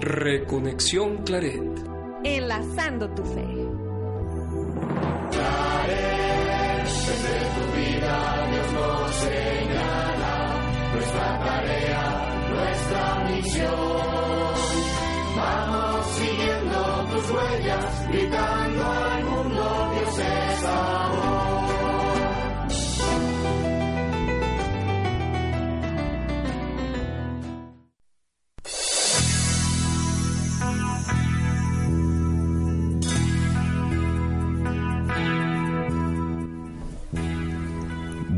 Reconexión Claret. Enlazando tu fe. Claret, desde tu vida Dios nos señala nuestra tarea, nuestra misión. Vamos siguiendo tus huellas, gritando al mundo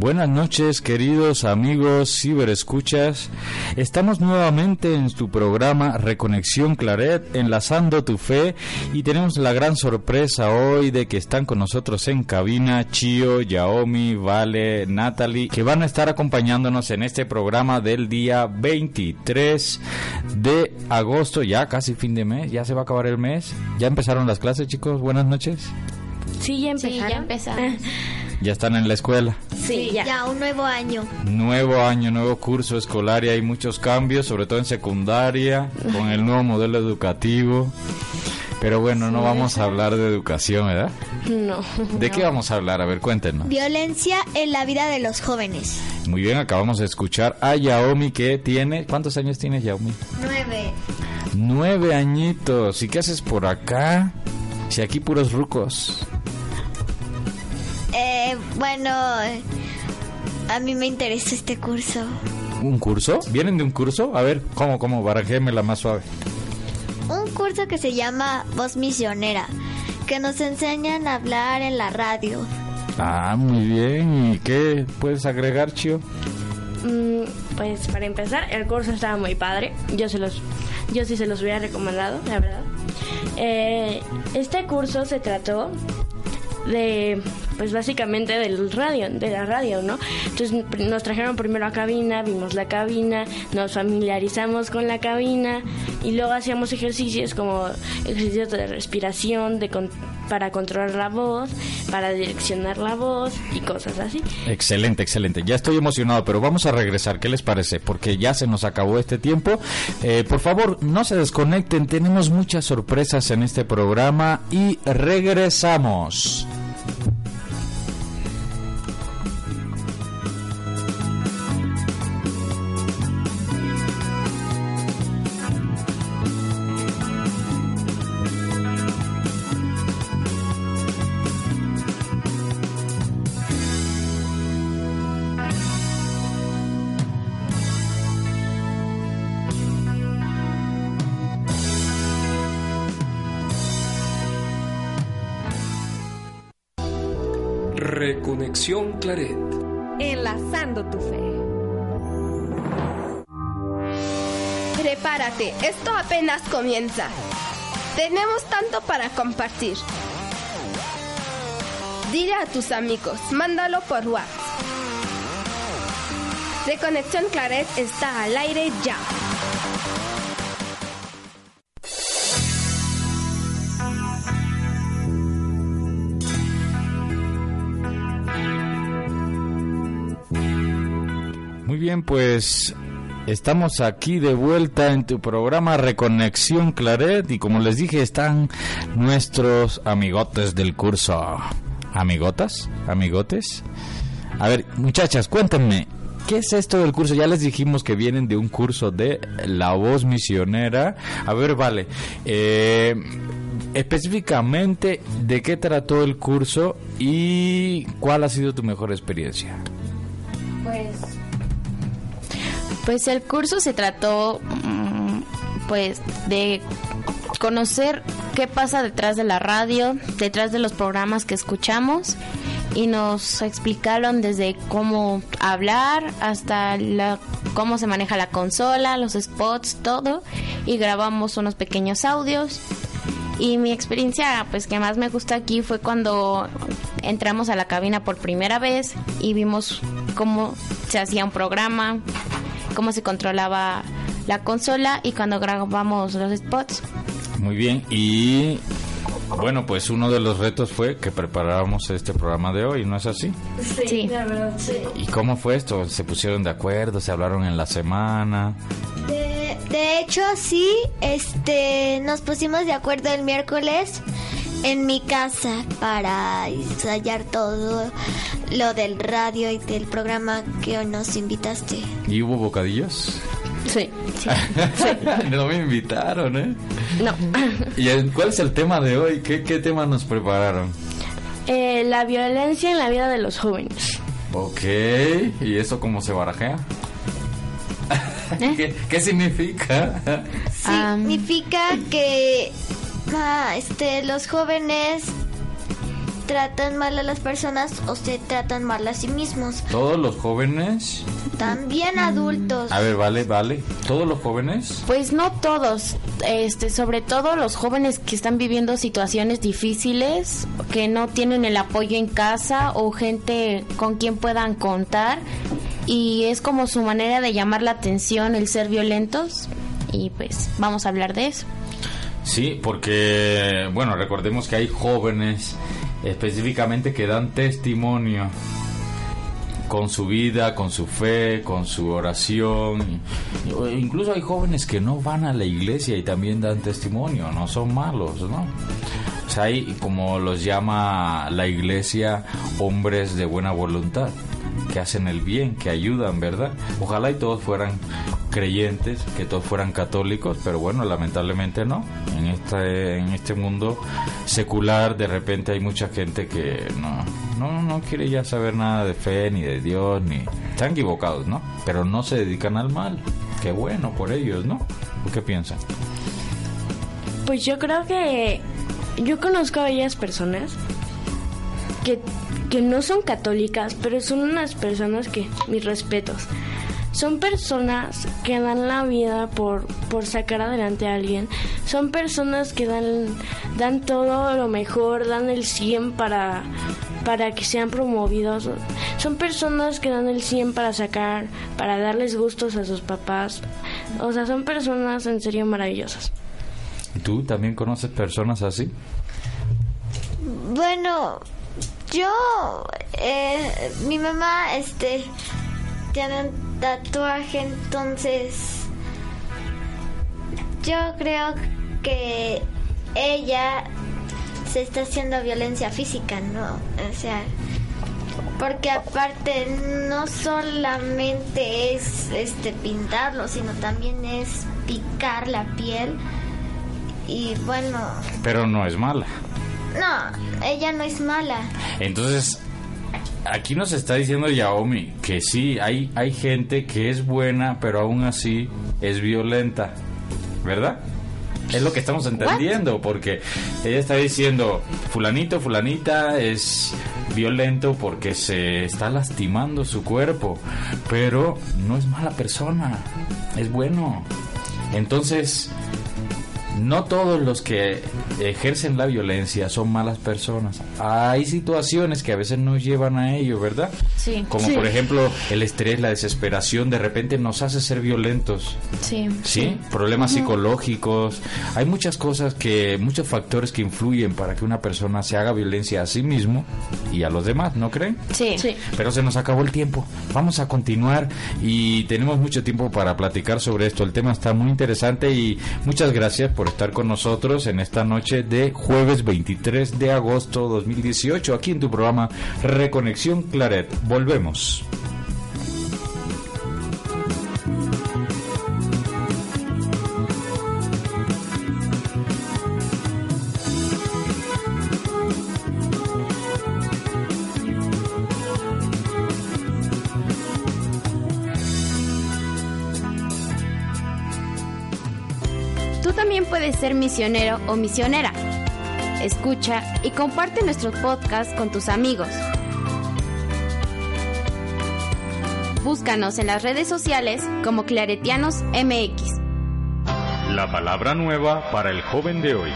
Buenas noches, queridos amigos ciberescuchas. Estamos nuevamente en tu programa Reconexión Claret, enlazando tu fe, y tenemos la gran sorpresa hoy de que están con nosotros en cabina Chio, Yaomi, Vale, Natalie, que van a estar acompañándonos en este programa del día 23 de agosto, ya casi fin de mes, ya se va a acabar el mes. ¿Ya empezaron las clases, chicos? Buenas noches. Sí, ya empezaron. Sí, ya empezamos. Ya están en la escuela. Sí, ya. Ya, un nuevo año. Nuevo año, nuevo curso escolar y hay muchos cambios, sobre todo en secundaria, con el nuevo modelo educativo. Pero bueno, no vamos a hablar de educación, ¿verdad? No. ¿De qué vamos a hablar? A ver, cuéntenos. Violencia en la vida de los jóvenes. Muy bien, acabamos de escuchar a Yaomi que tiene... ¿Cuántos años tienes, Yaomi? Nueve. Nueve añitos. ¿Y qué haces por acá? Si aquí puros rucos. Eh, bueno, a mí me interesa este curso. ¿Un curso? ¿Vienen de un curso? A ver, ¿cómo, cómo? Barajémela más suave. Un curso que se llama Voz Misionera, que nos enseñan a hablar en la radio. Ah, muy bien. ¿Y qué puedes agregar, Chio? Mm, pues para empezar, el curso estaba muy padre. Yo se los, yo sí se los hubiera recomendado, la verdad. Eh, este curso se trató de, pues básicamente del radio, de la radio, ¿no? Entonces nos trajeron primero a cabina, vimos la cabina, nos familiarizamos con la cabina y luego hacíamos ejercicios como ejercicios de respiración, de con- para controlar la voz, para direccionar la voz y cosas así. Excelente, excelente. Ya estoy emocionado, pero vamos a regresar. ¿Qué les parece? Porque ya se nos acabó este tiempo. Eh, por favor, no se desconecten. Tenemos muchas sorpresas en este programa y regresamos. Esto apenas comienza. Tenemos tanto para compartir. Dile a tus amigos, mándalo por WhatsApp. Reconexión Claret está al aire ya. Muy bien, pues estamos aquí de vuelta en tu programa Reconexión Claret y como les dije están nuestros amigotes del curso. ¿Amigotas? ¿Amigotes? A ver, muchachas, cuéntenme, ¿qué es esto del curso? Ya les dijimos que vienen de un curso de La Voz Misionera. A ver, vale. eh, específicamente, ¿de qué trató el curso y cuál ha sido tu mejor experiencia? Pues, Pues el curso se trató mm, pues de conocer qué pasa detrás de la radio, detrás de los programas que escuchamos y nos explicaron desde cómo hablar hasta la, cómo se maneja la consola, los spots, todo y grabamos unos pequeños audios. Y mi experiencia pues que más me gusta aquí fue cuando entramos a la cabina por primera vez y vimos cómo se hacía un programa, cómo se controlaba la consola y cuando grabamos los spots. Muy bien, y bueno, pues uno de los retos fue que preparáramos este programa de hoy, ¿no es así? Sí. la verdad, sí. ¿Y cómo fue esto? ¿Se pusieron de acuerdo? ¿Se hablaron en la semana? de- De hecho, sí, este, nos pusimos de acuerdo el miércoles en mi casa para ensayar todo lo del radio y del programa que hoy nos invitaste. ¿Y hubo bocadillos? Sí. no me invitaron, ¿eh? No. ¿Y el- cuál es el tema de hoy? ¿Qué, qué tema nos prepararon? Eh, la violencia en la vida de los jóvenes. Ok, ¿y eso cómo se barajea? ¿Qué, qué significa? Significa que ah, este, los jóvenes tratan mal a las personas o se tratan mal a sí mismos. ¿Todos los jóvenes? También adultos. A ver, vale, vale. ¿Todos los jóvenes? Pues no todos, este, sobre todo los jóvenes que están viviendo situaciones difíciles, que no tienen el apoyo en casa o gente con quien puedan contar y es como su manera de llamar la atención el ser violentos y pues vamos a hablar de eso. Sí, porque, bueno, recordemos que hay jóvenes específicamente que dan testimonio con su vida, con su fe, con su oración. Y- Incluso hay jóvenes que no van a la iglesia y también dan testimonio, no son malos, ¿no? O sea, hay, como los llama la iglesia, hombres de buena voluntad, que hacen el bien, que ayudan, ¿verdad? Ojalá y todos fueran creyentes, que todos fueran católicos, pero bueno, lamentablemente no. En este, en este mundo secular, de repente hay mucha gente que no, no, no quiere ya saber nada de fe, ni de Dios, ni... Están equivocados, ¿no? Pero no se dedican al mal. Qué bueno por ellos, ¿no? ¿Tú qué piensan? Pues yo creo que yo conozco a varias personas que, que no son católicas, pero son unas personas que, mis respetos, son personas que dan la vida por, por sacar adelante a alguien, son personas que dan, dan todo lo mejor, dan el 100 para, para que sean promovidos, son personas que dan el 100 para sacar, para darles gustos a sus papás, o sea, son personas en serio maravillosas. ¿Tú también conoces personas así? Bueno, yo, eh, mi mamá, este, tiene un tatuaje, entonces, yo creo que ella se está haciendo violencia física, ¿no? O sea, porque aparte no solamente es este pintarlo, sino también es picar la piel y bueno, Pero no es mala. No, ella no es mala. Entonces, aquí nos está diciendo Yaomi que sí, hay, hay gente que es buena, pero aún así es violenta, ¿verdad? Es lo que estamos entendiendo, porque ella está diciendo, fulanito, fulanita es violento porque se está lastimando su cuerpo, pero no es mala persona, es bueno. Entonces, no todos los que ejercen la violencia son malas personas. Hay situaciones que a veces nos llevan a ello, ¿verdad? Sí. Como por ejemplo el estrés, la desesperación, de repente nos hace ser violentos. Sí. ¿Sí? Problemas psicológicos. Hay muchas cosas que, muchos factores que influyen para que una persona se haga violencia a sí mismo y a los demás, ¿no creen? Sí. Sí. Pero se nos acabó el tiempo. Vamos a continuar y tenemos mucho tiempo para platicar sobre esto. El tema está muy interesante y muchas gracias por estar con nosotros en esta noche de jueves 23 de agosto 2018 aquí en tu programa Reconexión Claret. Volvemos. Misionero o misionera. Escucha y comparte nuestro podcast con tus amigos. Búscanos en las redes sociales como Claretianos MX. La palabra nueva para el joven de hoy.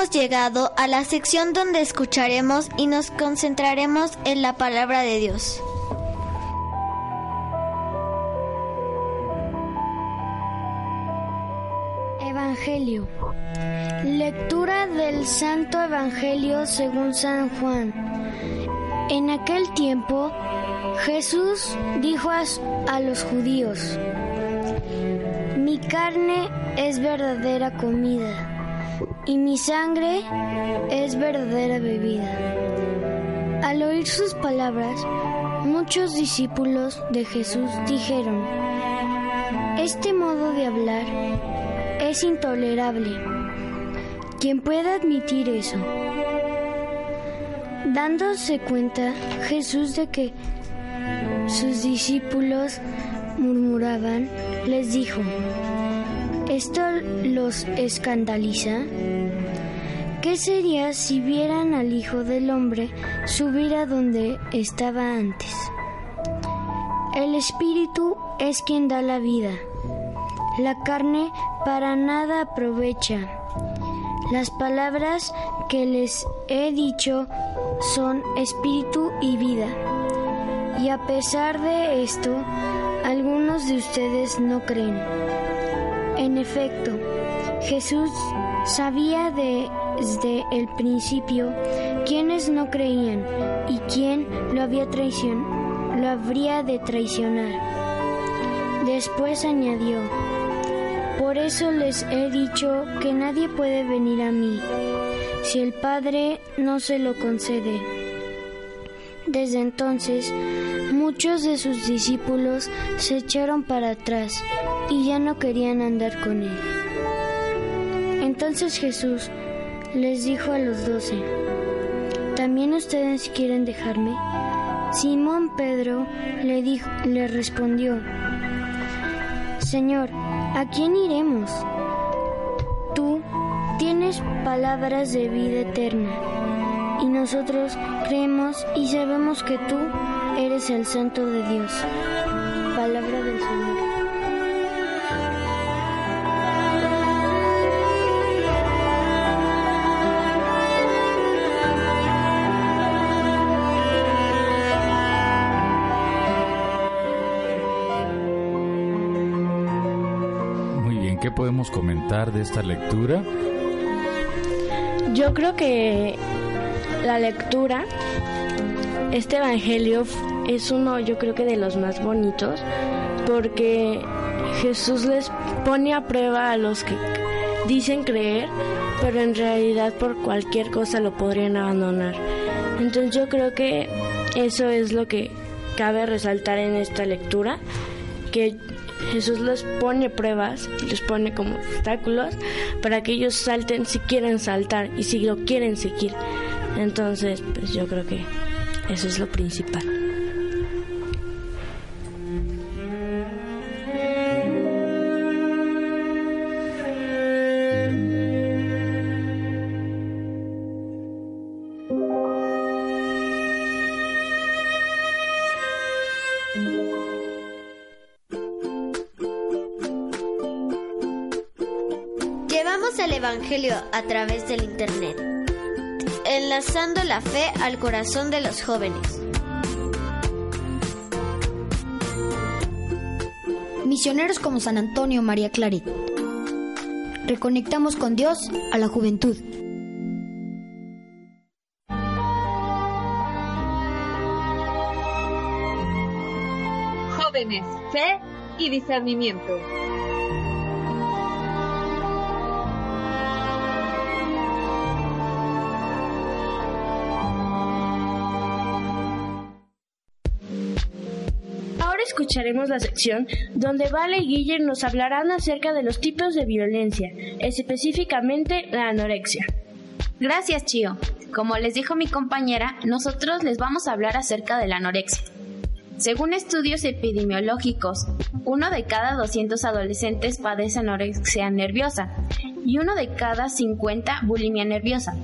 Hemos llegado a la sección donde escucharemos y nos concentraremos en la palabra de Dios. Evangelio. Lectura del Santo Evangelio según San Juan. En aquel tiempo, Jesús dijo a, a los judíos, Mi carne es verdadera comida y mi sangre es verdadera bebida. Al oír sus palabras, muchos discípulos de Jesús dijeron, Este modo de hablar es intolerable. ¿Quién puede admitir eso? Dándose cuenta Jesús de que sus discípulos murmuraban, les dijo, ¿esto los escandaliza? ¿Qué sería si vieran al Hijo del Hombre subir a donde estaba antes? El Espíritu es quien da la vida. La carne para nada aprovecha. Las palabras que les he dicho son espíritu y vida. Y a pesar de esto, algunos de ustedes no creen. En efecto, Jesús sabía desde el principio quiénes no creían y quién lo, había lo habría de traicionar. Después añadió, por eso les he dicho que nadie puede venir a mí si el Padre no se lo concede. Desde entonces, muchos de sus discípulos se echaron para atrás y ya no querían andar con él. Entonces Jesús les dijo a los doce, ¿también ustedes quieren dejarme? Simón Pedro le, dijo, le respondió, Señor, ¿a quién iremos? Tú tienes palabras de vida eterna y nosotros creemos y sabemos que tú eres el Santo de Dios. Palabra del Señor. Muy bien, ¿qué podemos comentar de esta lectura? Yo creo que la lectura, este evangelio es uno, yo creo que de los más bonitos, porque Jesús les pone a prueba a los que dicen creer, pero en realidad por cualquier cosa lo podrían abandonar. Entonces yo creo que eso es lo que cabe resaltar en esta lectura, que Jesús les pone pruebas, les pone como obstáculos para que ellos salten si quieren saltar y si lo quieren seguir. Entonces, pues yo creo que eso es lo principal. Enlazando la fe al corazón de los jóvenes. Misioneros como San Antonio María Claret. Reconectamos con Dios a la juventud. Jóvenes, fe y discernimiento. Escucharemos la sección donde Vale y Guille nos hablarán acerca de los tipos de violencia, específicamente la anorexia. Gracias, Chio. Como les dijo mi compañera, nosotros les vamos a hablar acerca de la anorexia. Según estudios epidemiológicos, uno de cada 200 adolescentes padece anorexia nerviosa y uno de cada 50 bulimia nerviosa.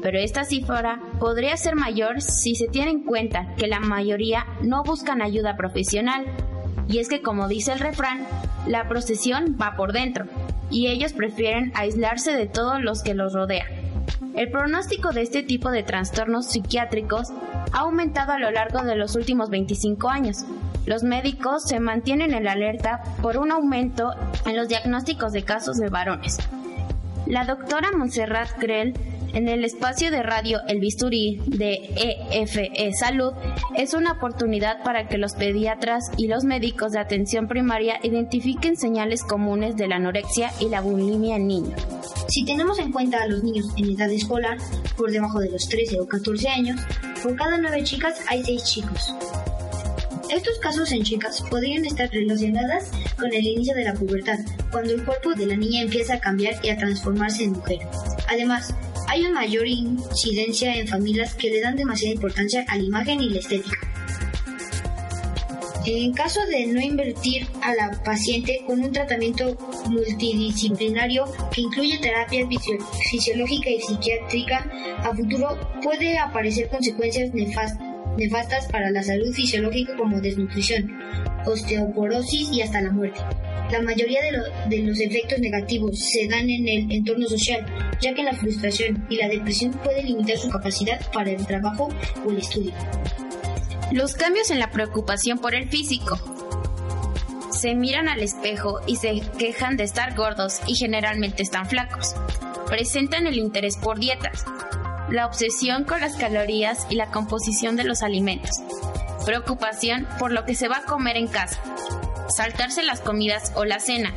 Pero esta cifra podría ser mayor si se tiene en cuenta que la mayoría no buscan ayuda profesional. Y es que como dice el refrán, la procesión va por dentro. y ellos prefieren aislarse de todos los que los rodean. El pronóstico de este tipo de trastornos psiquiátricos ha aumentado a lo largo de los últimos 25 años. Los médicos se mantienen en la alerta por un aumento en los diagnósticos de casos de varones. La doctora Montserrat Grell en el espacio de radio El Bisturí de EFE Salud es una oportunidad para que los pediatras y los médicos de atención primaria identifiquen señales comunes de la anorexia y la bulimia en niños. Si tenemos en cuenta a los niños en edad escolar, por debajo de los 13 o 14 años, por cada 9 chicas hay 6 chicos. Estos casos en chicas podrían estar relacionadas con el inicio de la pubertad, cuando el cuerpo de la niña empieza a cambiar y a transformarse en mujer. Además, hay una mayor incidencia en familias que le dan demasiada importancia a la imagen y la estética. En caso de no invertir a la paciente con un tratamiento multidisciplinario que incluye terapia fisiológica y psiquiátrica, a futuro puede aparecer consecuencias nefastas para la salud fisiológica como desnutrición, osteoporosis y hasta la muerte. La mayoría de, los efectos negativos se dan en el entorno social, ya que la frustración y la depresión pueden limitar su capacidad para el trabajo o el estudio. Los cambios en la preocupación por el físico. Se miran al espejo y se quejan de estar gordos y generalmente están flacos. Presentan el interés por dietas, la obsesión con las calorías y la composición de los alimentos. Preocupación por lo que se va a comer en casa. Saltarse las comidas o la cena,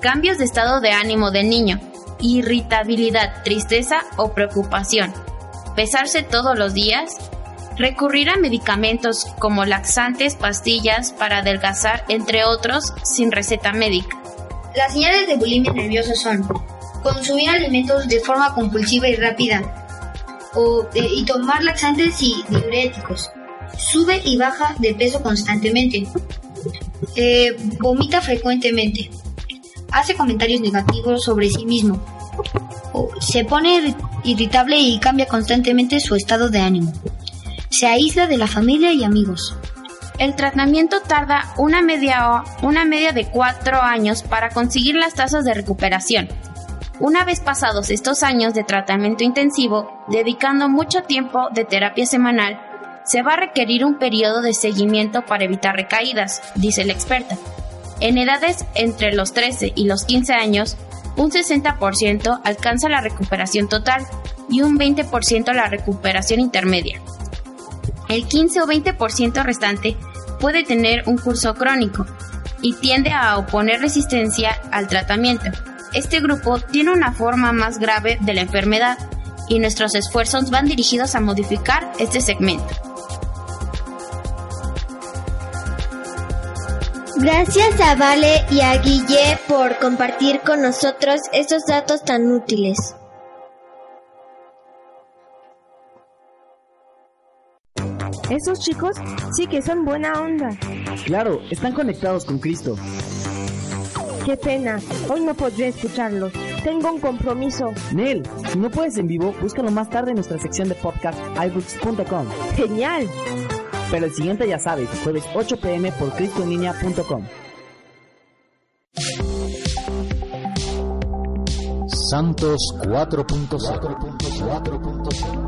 cambios de estado de ánimo del niño, irritabilidad, tristeza o preocupación, pesarse todos los días, recurrir a medicamentos como laxantes, pastillas para adelgazar, entre otros, sin receta médica. Las señales de bulimia nerviosa son consumir alimentos de forma compulsiva y rápida o, eh, y tomar laxantes y diuréticos. Sube y baja de peso constantemente, eh, vomita frecuentemente. Hace comentarios negativos sobre sí mismo. Se pone irritable y cambia constantemente su estado de ánimo. Se aísla de la familia y amigos. El tratamiento tarda una media, una media de cuatro años para conseguir las tasas de recuperación. Una vez pasados estos años de tratamiento intensivo, dedicando mucho tiempo de terapia semanal, se va a requerir un periodo de seguimiento para evitar recaídas, dice la experta. En edades entre los 13 y los 15 años, un 60% alcanza la recuperación total y un 20% la recuperación intermedia. El 15 o 20% restante puede tener un curso crónico y tiende a oponer resistencia al tratamiento. Este grupo tiene una forma más grave de la enfermedad y nuestros esfuerzos van dirigidos a modificar este segmento. Gracias a Vale y a Guille por compartir con nosotros estos datos tan útiles. Esos chicos sí que son buena onda. Claro, están conectados con Cristo. Qué pena, hoy no podré escucharlos. Tengo un compromiso. Nel, si no puedes en vivo, búscalo más tarde en nuestra sección de podcast iBooks.com. Genial. Pero el siguiente ya sabes, jueves 8 pm por cristoenlinea.com. Santos 4.0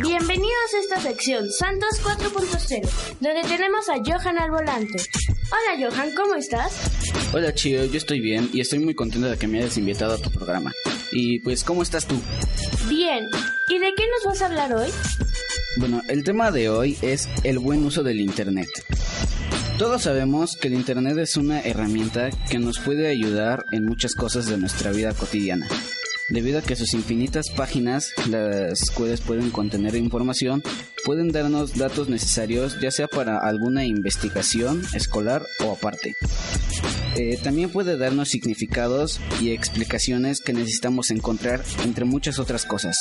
Bienvenidos a esta sección Santos 4.0, donde tenemos a Johan al volante. Hola Johan, ¿cómo estás? Hola Chio, yo estoy bien y estoy muy contento de que me hayas invitado a tu programa. Y pues, ¿cómo estás tú? Bien, ¿y de qué nos vas a hablar hoy? Bueno, el tema de hoy es el buen uso del Internet. Todos sabemos que el Internet es una herramienta que nos puede ayudar en muchas cosas de nuestra vida cotidiana debido a que sus infinitas páginas, las cuales pueden contener información, pueden darnos datos necesarios ya sea para alguna investigación escolar o aparte. Eh, también puede darnos significados y explicaciones que necesitamos encontrar entre muchas otras cosas.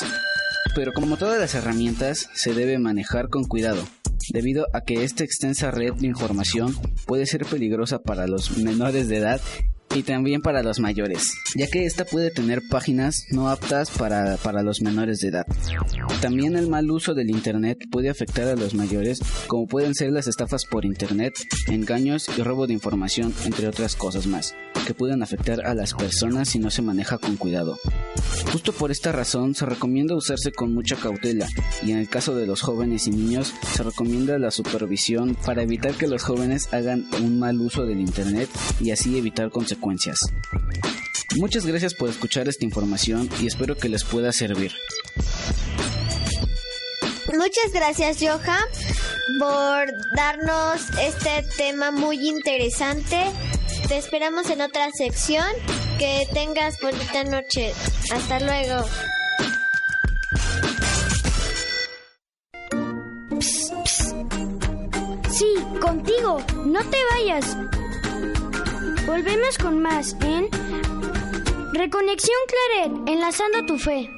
Pero como todas las herramientas, se debe manejar con cuidado, debido a que esta extensa red de información puede ser peligrosa para los menores de edad y también para los mayores, ya que esta puede tener páginas no aptas para, para los menores de edad. También el mal uso del Internet puede afectar a los mayores, como pueden ser las estafas por Internet, engaños y robo de información, entre otras cosas más, que pueden afectar a las personas si no se maneja con cuidado. Justo por esta razón se recomienda usarse con mucha cautela y en el caso de los jóvenes y niños se recomienda la supervisión para evitar que los jóvenes hagan un mal uso del Internet y así evitar consecuencias. Muchas gracias por escuchar esta información y espero que les pueda servir. Muchas gracias, Johan, por darnos este tema muy interesante. Te esperamos en otra sección. Que tengas bonita noche. Hasta luego. Sí, contigo. No te vayas. Volvemos con más en Reconexión Claret, enlazando tu fe.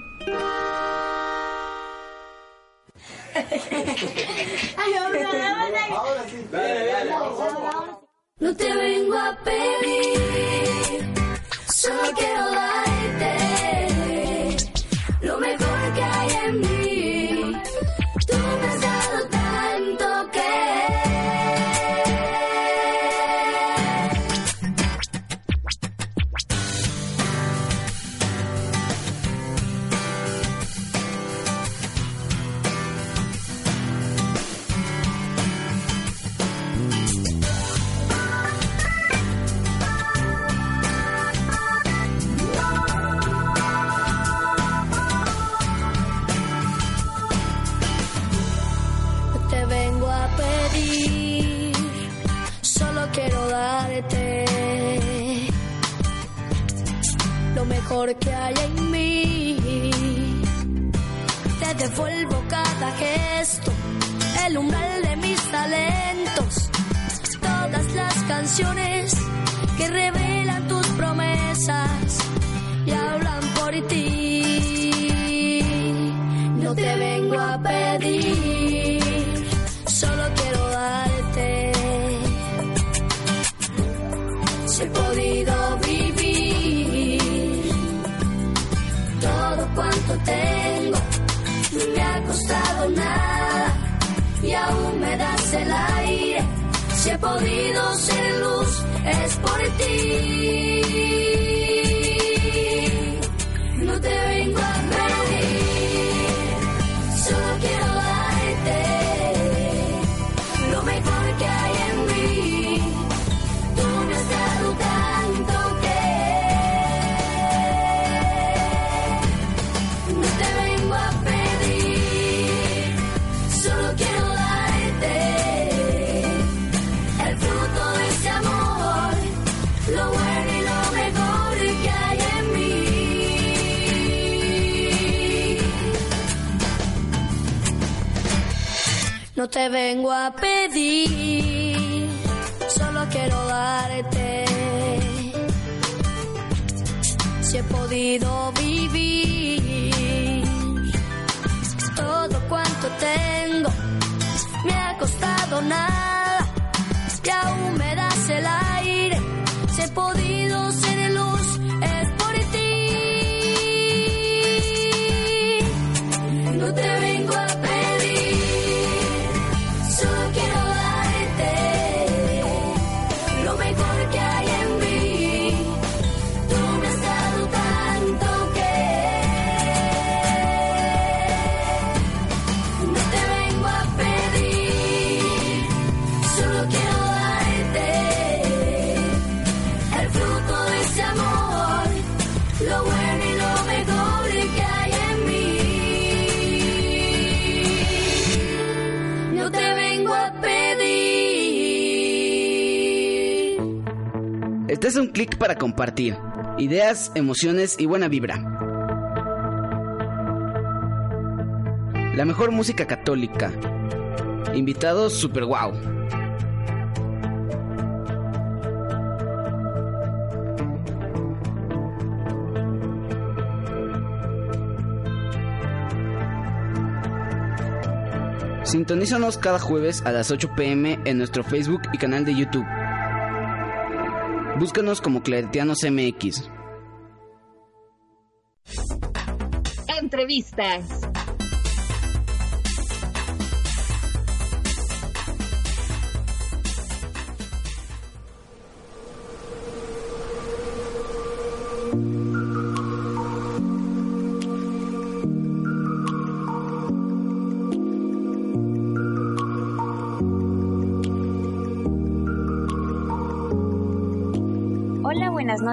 No te vengo a pedir, solo quiero darte cada gesto, el umbral de mis talentos, todas las canciones que revelan tus promesas y hablan por ti. No te vengo a pedir, y aún me das el aire. Si he podido ser luz, es por ti. Vengo a pedir, solo quiero darte. Si he podido vivir todo cuanto tengo, me ha costado nada clic para compartir ideas, emociones y buena vibra. La mejor música católica. Invitados super wow. Sintonízanos cada jueves a las 8 pm en nuestro Facebook y canal de YouTube. Búscanos como Claretianos MX. Entrevistas.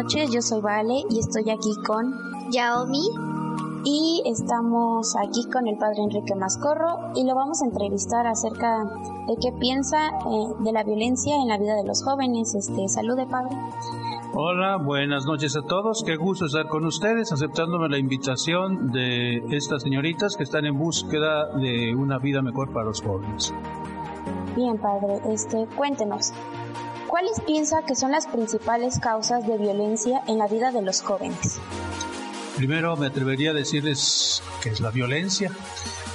Noches, yo soy Vale y estoy aquí con Yaomi y estamos aquí con el padre Enrique Mascorro y lo vamos a entrevistar acerca de qué piensa eh, de la violencia en la vida de los jóvenes. Este, salude, padre. Hola, buenas noches a todos. Qué gusto estar con ustedes, aceptándome la invitación de estas señoritas que están en búsqueda de una vida mejor para los jóvenes. Bien, padre, este, cuéntenos. ¿Cuáles piensa que son las principales causas de violencia en la vida de los jóvenes? Primero me atrevería a decirles qué es la violencia.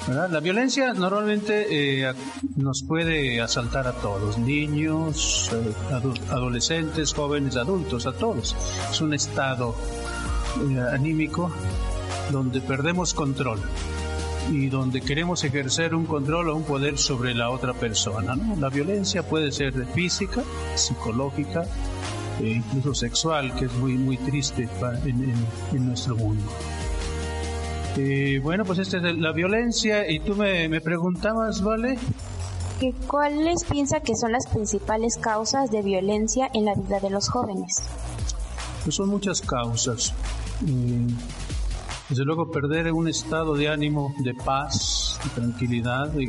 ¿verdad? La violencia normalmente eh, nos puede asaltar a todos, niños, eh, adu- adolescentes, jóvenes, adultos, a todos. Es un estado eh, anímico donde perdemos control y donde queremos ejercer un control o un poder sobre la otra persona. ¿no? La violencia puede ser física, psicológica, e incluso sexual, que es muy, muy triste en, en- en nuestro mundo. Eh, bueno, pues esta es la violencia y tú me, me preguntabas, ¿vale? ¿Que ¿Cuáles piensa que son las principales causas de violencia en la vida de los jóvenes? Pues son muchas causas. Eh, desde luego perder un estado de ánimo de paz, de tranquilidad, de,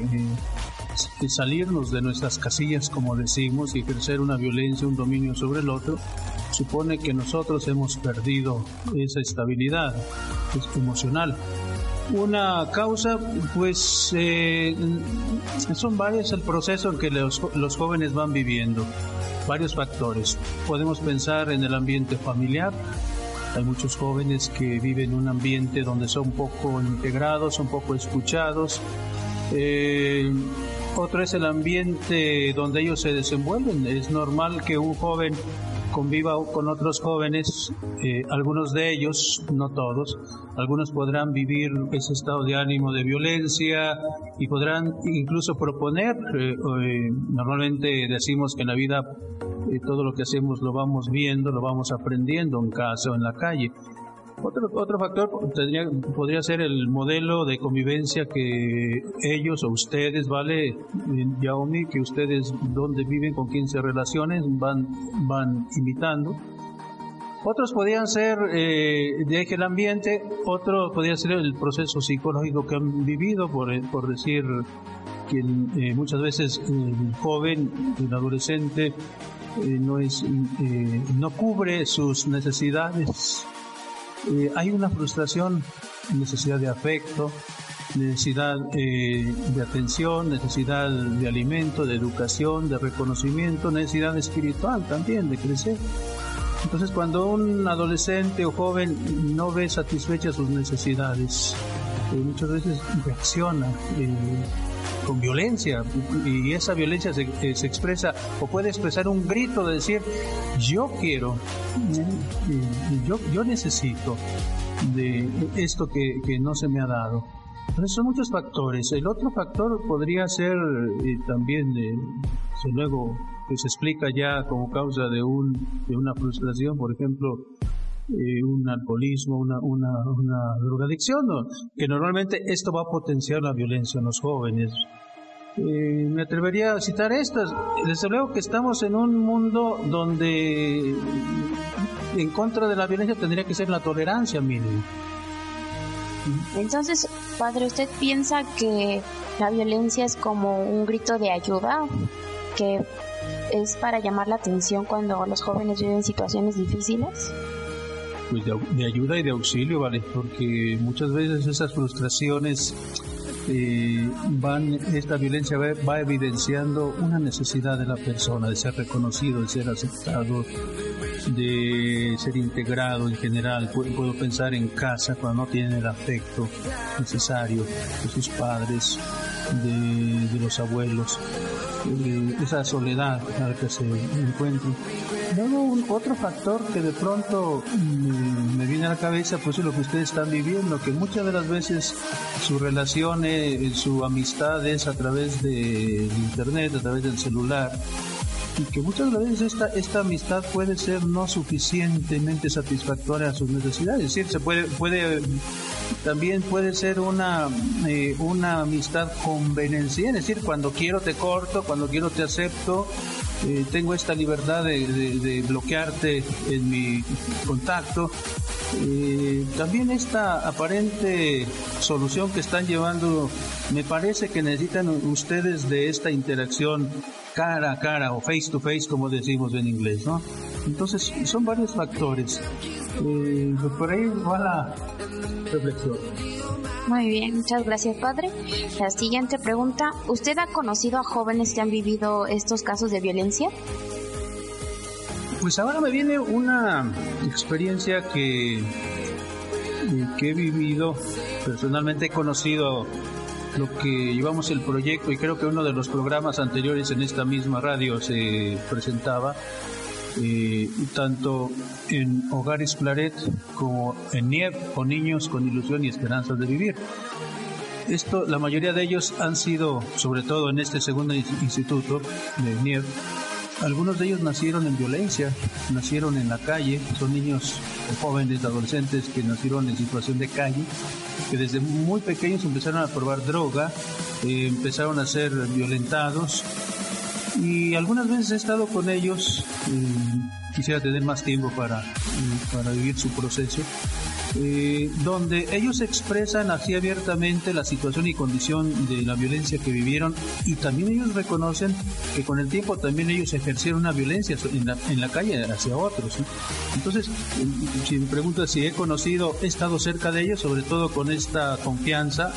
de salirnos de nuestras casillas, como decimos, y ejercer una violencia, un dominio sobre el otro, supone que nosotros hemos perdido esa estabilidad pues, emocional. Una causa, pues, eh, son varias el proceso en que los, los jóvenes van viviendo, varios factores. Podemos pensar en el ambiente familiar, hay muchos jóvenes que viven en un ambiente donde son poco integrados, son poco escuchados. Eh, otro es el ambiente donde ellos se desenvuelven. Es normal que un joven conviva con otros jóvenes, eh, algunos de ellos, no todos, algunos podrán vivir ese estado de ánimo de violencia y podrán incluso proponer, eh, normalmente decimos que en la vida eh, todo lo que hacemos lo vamos viendo, lo vamos aprendiendo en casa o en la calle. Otro, otro factor tendría, podría ser el modelo de convivencia que ellos o ustedes, ¿vale? Eh, Yaomi, que ustedes donde viven, con quién se relacionen, van, van imitando. Otros podrían ser eh, de el ambiente, otros podría ser el proceso psicológico que han vivido, por, eh, por decir que eh, muchas veces el joven, el adolescente, eh, no, es, eh, no cubre sus necesidades eh, hay una frustración, necesidad de afecto, necesidad eh, de atención, necesidad de alimento, de educación, de reconocimiento, necesidad espiritual también, de crecer. Entonces cuando un adolescente o joven no ve satisfechas sus necesidades, eh, muchas veces reacciona eh, con violencia y esa violencia se, eh, se expresa o puede expresar un grito de decir yo quiero, yo, yo necesito de esto que, que no se me ha dado. Entonces son muchos factores. El otro factor podría ser eh, también, luego, que se explica ya como causa de, un, de una frustración, por ejemplo, eh, un alcoholismo, una, una, una drogadicción, que normalmente esto va a potenciar la violencia en los jóvenes. Eh, me atrevería a citar estas. Desde luego que estamos en un mundo donde en contra de la violencia tendría que ser la tolerancia mínima. Entonces, padre, ¿usted piensa que la violencia es como un grito de ayuda? Que es para llamar la atención cuando los jóvenes viven situaciones difíciles? Pues de, ayuda y de auxilio, ¿vale? Porque muchas veces esas frustraciones eh, van, esta violencia va, evidenciando una necesidad de la persona de ser reconocido, de ser aceptado, de ser integrado en general. Puedo, puedo pensar en casa cuando no tienen el afecto necesario de sus padres, de, de los abuelos, eh, esa soledad a la que se encuentran. Luego, un, otro factor que de pronto me, viene a la cabeza, pues es lo que ustedes están viviendo, que muchas de las veces su relación, eh, su amistad es a través de internet, a través del celular y que muchas veces esta, esta amistad puede ser no suficientemente satisfactoria a sus necesidades. Es decir, se puede, puede, también puede ser una, eh, una amistad conveniencia, es decir, cuando quiero te corto, cuando quiero te acepto, eh, tengo esta libertad de, de, bloquearte en mi contacto. Eh, también esta aparente solución que están llevando, me parece que necesitan ustedes de esta interacción cara a cara o face to face como decimos en inglés, ¿no? Entonces son varios factores. Eh, por ahí va la reflexión. Muy bien, muchas gracias, padre. La siguiente pregunta, ¿usted ha conocido a jóvenes que han vivido estos casos de violencia? Pues ahora me viene una experiencia que, que he vivido, personalmente he conocido lo que llevamos el proyecto y creo que uno de los programas anteriores en esta misma radio se presentaba, eh, tanto en Hogares Claret como en NIEV o Niños con Ilusión y Esperanzas de Vivir. Esto, la mayoría de ellos han sido, sobre todo en este segundo instituto de NIEV, algunos de ellos nacieron en violencia, nacieron en la calle, son niños jóvenes, adolescentes que nacieron en situación de calle, que desde muy pequeños empezaron a probar droga, eh, empezaron a ser violentados. Y algunas veces he estado con ellos, eh, quisiera tener más tiempo para, eh, para vivir su proceso, eh, donde ellos expresan así abiertamente la situación y condición de la violencia que vivieron y también ellos reconocen que con el tiempo también ellos ejercieron una violencia en la, en la calle hacia otros. Entonces, si me preguntas si he conocido, he estado cerca de ellos, sobre todo con esta confianza,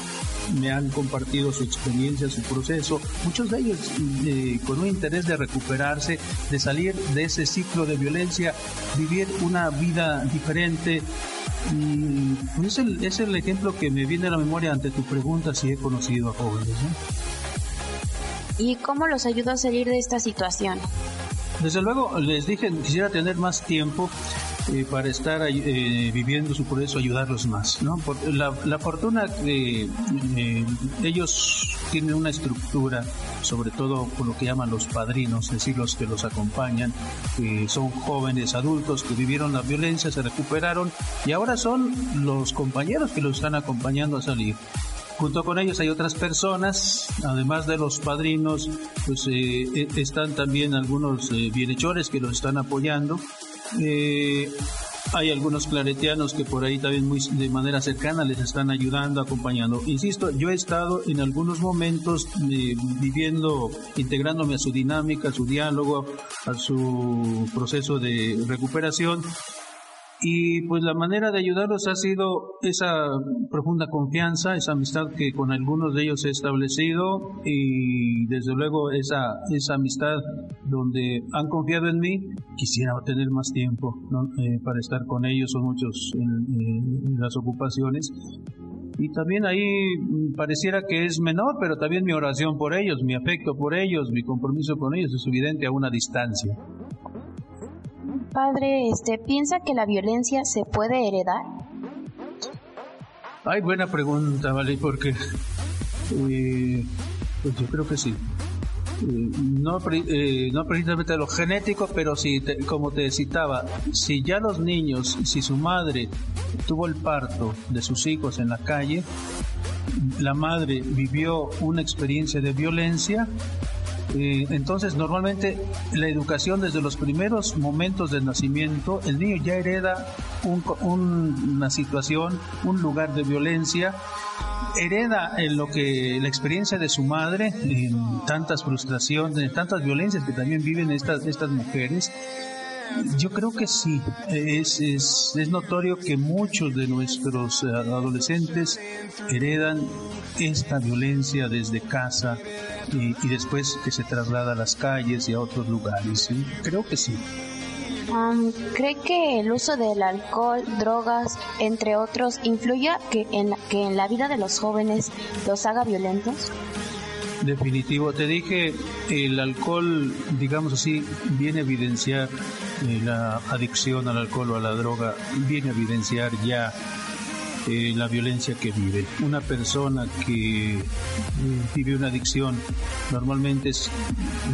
me han compartido su experiencia, su proceso, muchos de ellos eh, con un interés de recuperarse, de salir de ese ciclo de violencia, vivir una vida diferente, y es el, es el ejemplo que me viene a la memoria ante tu pregunta si he conocido a jóvenes. ¿Y cómo los ayuda a salir de esta situación? Desde luego, les dije, quisiera tener más tiempo eh, para estar eh, viviendo su proceso, ayudarlos más. ¿no? Por la, la, fortuna que eh, ellos tienen una estructura, sobre todo con lo que llaman los padrinos, es decir, los que los acompañan, que son jóvenes adultos que vivieron la violencia, se recuperaron y ahora son los compañeros que los están acompañando a salir. Junto con ellos hay otras personas, además de los padrinos, pues eh, están también algunos eh, bienhechores que los están apoyando. Eh, hay algunos claretianos que por ahí también muy, de manera cercana les están ayudando, acompañando. Insisto, yo he estado en algunos momentos eh, viviendo, integrándome a su dinámica, a su diálogo, a su proceso de recuperación y pues la manera de ayudarlos ha sido esa profunda confianza, esa amistad que con algunos de ellos he establecido y desde luego esa, esa amistad donde han confiado en mí, quisiera tener más tiempo eh, para estar con ellos, son muchos en, en las ocupaciones, y también ahí pareciera que es menor, pero también mi oración por ellos, mi afecto por ellos, mi compromiso con ellos es evidente a una distancia. Padre, este, ¿piensa que la violencia se puede heredar? Ay, buena pregunta, ¿vale? Porque eh, pues yo creo que sí. Eh, no, eh, no precisamente lo genético, pero sí, te, como te citaba, si ya los niños, si su madre tuvo el parto de sus hijos en la calle, la madre vivió una experiencia de violencia, eh, entonces, normalmente la educación desde los primeros momentos del nacimiento, el niño ya hereda un, un, una situación, un lugar de violencia, hereda en lo que la experiencia de su madre, en tantas frustraciones, tantas violencias que también viven estas, estas mujeres. Yo creo que sí, es, es, es notorio que muchos de nuestros adolescentes heredan esta violencia desde casa, y, y, después que se traslada a las calles y a otros lugares. Creo que sí. Um, ¿Cree que el uso del alcohol, drogas, entre otros, influye que en, que en la vida de los jóvenes los haga violentos? Definitivo, te dije, el alcohol, digamos así, viene a evidenciar eh, la adicción al alcohol o a la droga, viene a evidenciar ya eh, la violencia que vive. Una persona que eh, vive una adicción normalmente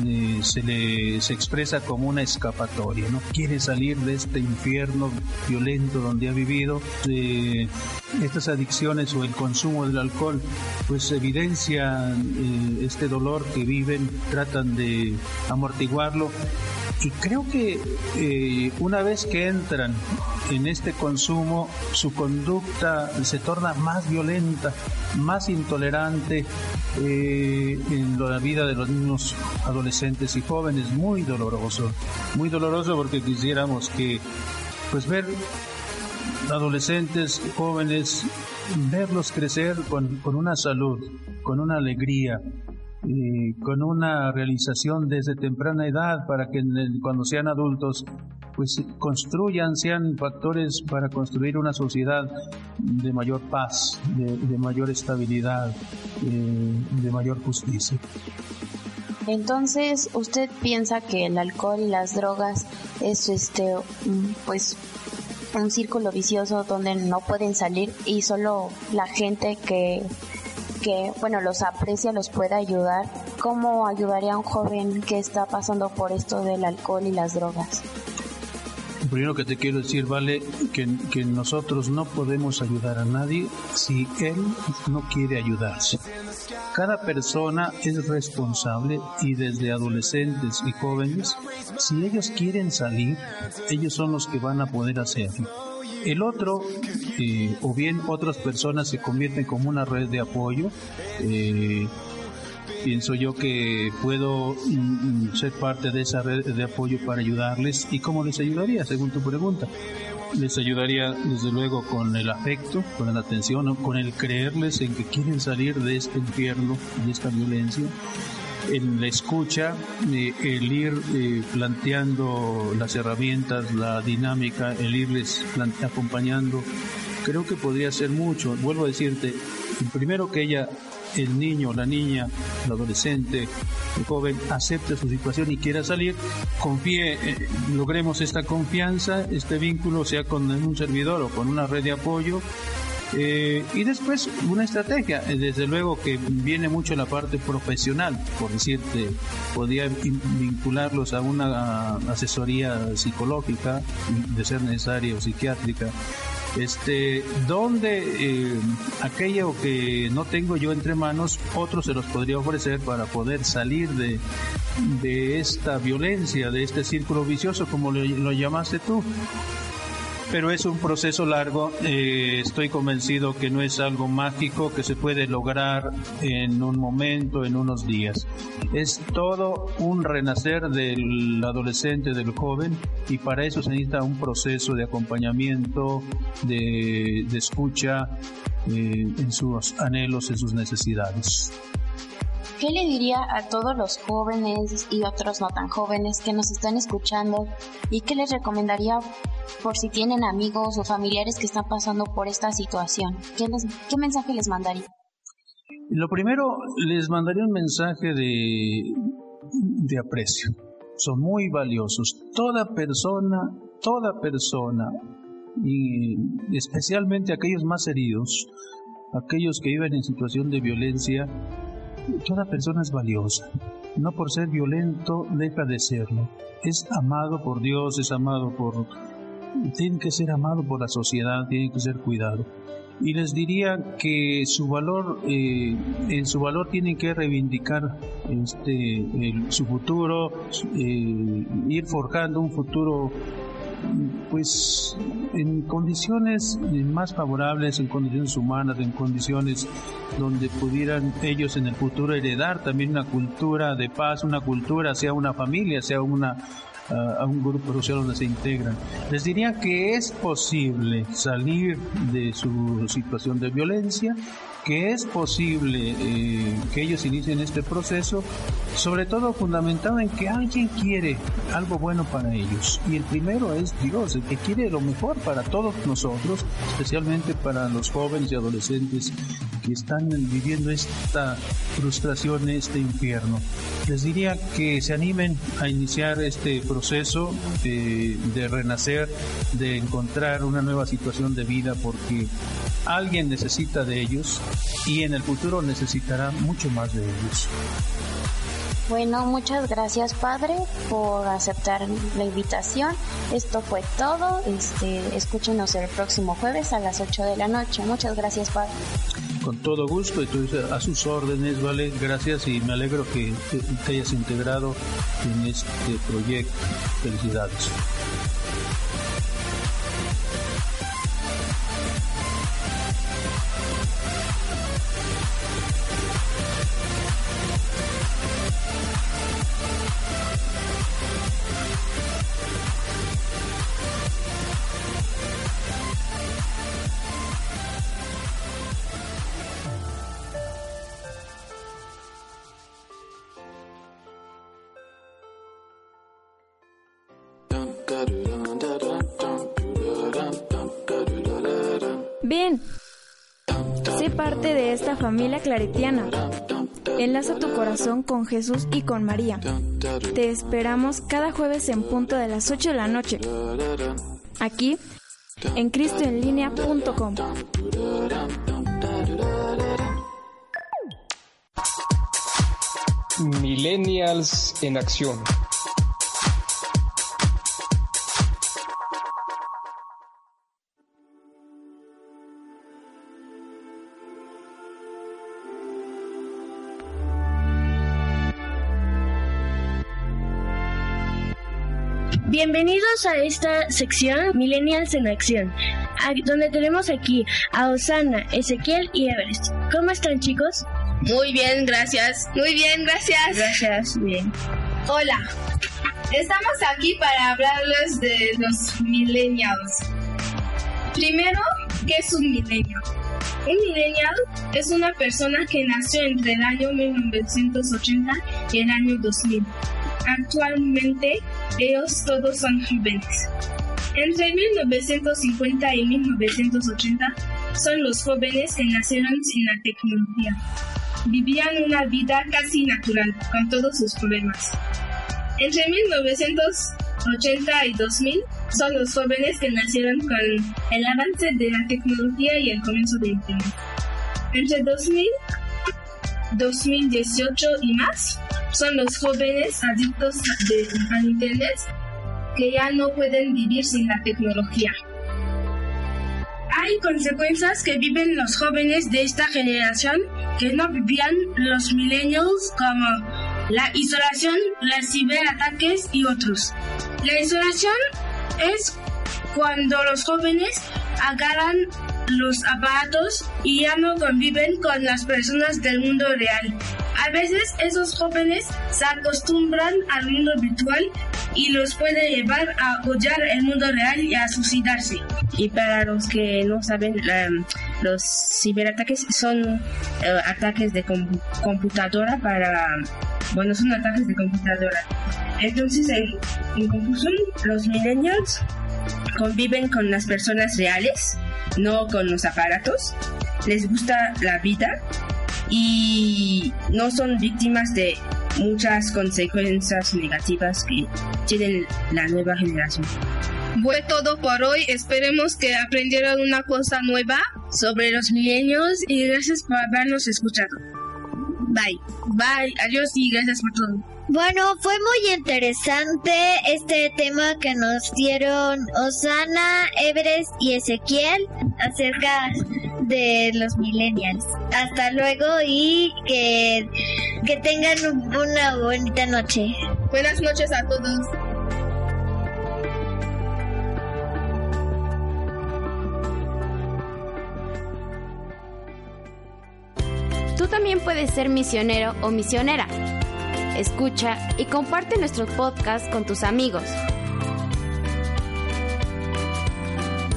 eh, se le se expresa como una escapatoria, ¿no? Quiere salir de este infierno violento donde ha vivido. estas adicciones o el consumo del alcohol pues evidencia este dolor que viven, tratan de amortiguarlo y creo que eh, una vez que entran en este consumo, su conducta se torna más violenta, más intolerante eh, en la vida de los niños, adolescentes y jóvenes. Muy doloroso, muy doloroso porque quisiéramos que, pues ver adolescentes, jóvenes, verlos crecer con, con una salud, con una alegría, y con una realización desde temprana edad para que cuando sean adultos pues construyan, sean factores para construir una sociedad de mayor paz, de, mayor estabilidad, eh, de mayor justicia. Entonces, ¿usted piensa que el alcohol y las drogas es este pues un círculo vicioso donde no pueden salir y solo la gente que que, bueno, los aprecia, los puede ayudar, ¿cómo ayudaría a un joven que está pasando por esto del alcohol y las drogas? Primero que te quiero decir, Vale, que, que nosotros no podemos ayudar a nadie si él no quiere ayudarse. Cada persona es responsable y desde adolescentes y jóvenes, si ellos quieren salir, ellos son los que van a poder hacerlo el otro, eh, o bien otras personas se convierten como una red de apoyo. Eh, pienso yo que puedo mm, mm, ser parte de esa red de apoyo para ayudarles. ¿Y cómo les ayudaría, según tu pregunta? Les ayudaría desde luego con el afecto, con la atención, con el creerles en que quieren salir de este infierno, de esta violencia en la escucha, eh, el ir eh, planteando las herramientas, la dinámica, el irles acompañando, creo que podría ser mucho. Vuelvo a decirte, primero que ella, el niño, la niña, el adolescente, el joven, acepte su situación y quiera salir, confíe, eh, logremos esta confianza, este vínculo, sea con un servidor o con una red de apoyo, eh, y después una estrategia, eh, desde luego que viene mucho la parte profesional, por decirte, podría vincularlos a una asesoría psicológica, de ser necesaria o psiquiátrica, este, donde eh, aquello que no tengo yo entre manos, otro se los podría ofrecer para poder salir de, de esta violencia, de este círculo vicioso, como lo llamaste tú pero es un proceso largo. Eh, estoy convencido que no es algo mágico que se puede lograr en un momento, en unos días. Es todo un renacer del adolescente, del joven, y para eso se necesita un proceso de acompañamiento, de, escucha eh, en sus anhelos, en sus necesidades. ¿Qué le diría a todos los jóvenes y otros no tan jóvenes que nos están escuchando y qué les recomendaría por si tienen amigos o familiares que están pasando por esta situación? ¿Qué, mensaje les mandaría? Lo primero, les mandaría un mensaje de, de aprecio. Son muy valiosos. Toda persona, toda persona, y especialmente aquellos más heridos, aquellos que viven en situación de violencia, Toda persona es valiosa. No por ser violento deja de serlo. Es amado por Dios, es amado por... Tiene que ser amado por la sociedad, tiene que ser cuidado. Y les diría que su valor, eh, en su valor tienen que reivindicar este, su futuro, eh, ir forjando un futuro pues en condiciones más favorables, en condiciones humanas, en condiciones donde pudieran ellos en el futuro heredar también una cultura de paz, una cultura, sea una familia, sea una a un grupo social donde se integran. Les diría que es posible salir de su situación de violencia, que es posible eh, que ellos inicien este proceso, sobre todo fundamentado en que alguien quiere algo bueno para ellos. Y el primero es Dios, el que quiere lo mejor para todos nosotros, especialmente para los jóvenes y adolescentes están viviendo esta frustración, este infierno. Les diría que se animen a iniciar este proceso de, de renacer, de encontrar una nueva situación de vida porque alguien necesita de ellos y en el futuro necesitará mucho más de ellos. Bueno, muchas gracias padre por aceptar la invitación. Esto fue todo. Este, escúchenos el próximo jueves a las 8 de la noche. Muchas gracias padre. Con todo gusto, estoy a sus órdenes, ¿vale? Gracias y me alegro que te hayas integrado en este proyecto. Felicidades. Bien, sé parte de esta familia claretiana. Enlaza tu corazón con Jesús y con María. Te esperamos cada jueves en punto de las 8 de la noche. Aquí, en cristoenlinea.com. Millennials en acción. Bienvenidos a esta sección Millennials en Acción, donde tenemos aquí a Osana, Ezequiel y Everest. ¿Cómo están chicos? Muy bien, gracias. Muy bien, gracias. Gracias, bien. Hola, estamos aquí para hablarles de los millennials. Primero, ¿qué es un millennial? Un millennial es una persona que nació entre el año 1980 y el año 2000. Actualmente, ellos todos son jóvenes. Entre 1950 y 1980 son los jóvenes que nacieron sin la tecnología. Vivían una vida casi natural, con todos sus problemas. Entre 1980 y 2000 son los jóvenes que nacieron con el avance de la tecnología y el comienzo de Internet. Entre 2000, 2018 y más son los jóvenes adictos de- al Internet que ya no pueden vivir sin la tecnología. Hay consecuencias que viven los jóvenes de esta generación que no vivían los millennials como la isolación, los ciberataques y otros. La isolación es cuando los jóvenes agarran los aparatos y ya no conviven con las personas del mundo real. A veces esos jóvenes se acostumbran al mundo virtual y los puede llevar a odiar el mundo real y a suicidarse. Y para los que no saben, los ciberataques son eh, ataques de com- computadora para... Bueno, son ataques de computadora. Entonces, en, en conclusión, los millennials conviven con las personas reales, no con los aparatos. Les gusta la vida y no son víctimas de muchas consecuencias negativas que tienen la nueva generación. Fue todo por hoy. Esperemos que aprendieron una cosa nueva sobre los milenios y gracias por habernos escuchado. Bye. Bye. Adiós y gracias por todo. Bueno, fue muy interesante este tema que nos dieron Osana, Everest y Ezequiel acerca de los millennials. Hasta luego y que, que tengan una bonita noche. Buenas noches a todos. Tú también puedes ser misionero o misionera. Escucha y comparte nuestro podcast con tus amigos.